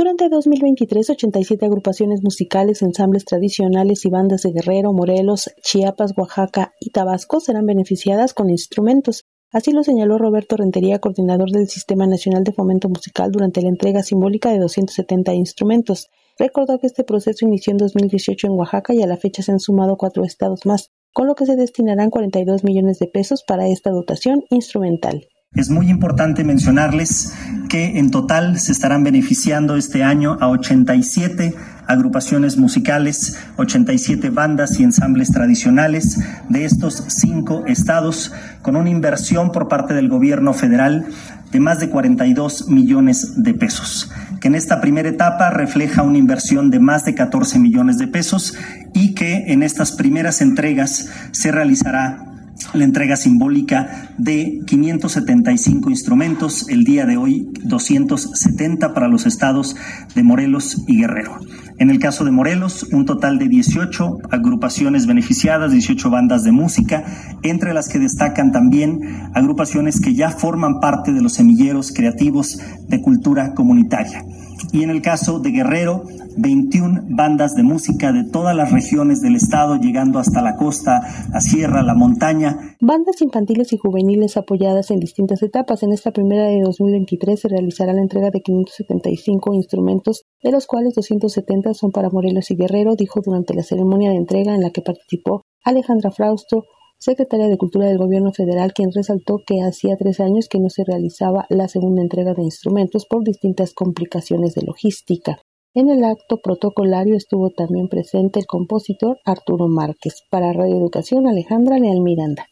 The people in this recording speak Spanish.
Durante 2023, 87 agrupaciones musicales, ensambles tradicionales y bandas de Guerrero, Morelos, Chiapas, Oaxaca y Tabasco serán beneficiadas con instrumentos. Así lo señaló Roberto Rentería, coordinador del Sistema Nacional de Fomento Musical, durante la entrega simbólica de 270 instrumentos. Recordó que este proceso inició en 2018 en Oaxaca y a la fecha se han sumado cuatro estados más, con lo que se destinarán 42 millones de pesos para esta dotación instrumental. Es muy importante mencionarles que en total se estarán beneficiando este año a 87 agrupaciones musicales, 87 bandas y ensambles tradicionales de estos cinco estados, con una inversión por parte del gobierno federal de más de 42 millones de pesos, que en esta primera etapa refleja una inversión de más de 14 millones de pesos y que en estas primeras entregas se realizará la entrega simbólica de 575 instrumentos, el día de hoy 270 para los estados de Morelos y Guerrero. En el caso de Morelos, un total de 18 agrupaciones beneficiadas, 18 bandas de música, entre las que destacan también agrupaciones que ya forman parte de los semilleros creativos de cultura comunitaria. Y en el caso de Guerrero, 21 bandas de música de todas las regiones del estado, llegando hasta la costa, la sierra, la montaña. Bandas infantiles y juveniles apoyadas en distintas etapas. En esta primera de 2023 se realizará la entrega de 575 instrumentos, de los cuales 270 son para Morelos y Guerrero, dijo durante la ceremonia de entrega en la que participó Alejandra Frausto, secretaria de Cultura del Gobierno Federal, quien resaltó que hacía tres años que no se realizaba la segunda entrega de instrumentos por distintas complicaciones de logística. En el acto protocolario estuvo también presente el compositor Arturo Márquez. Para Radio Educación, Alejandra Leal Miranda.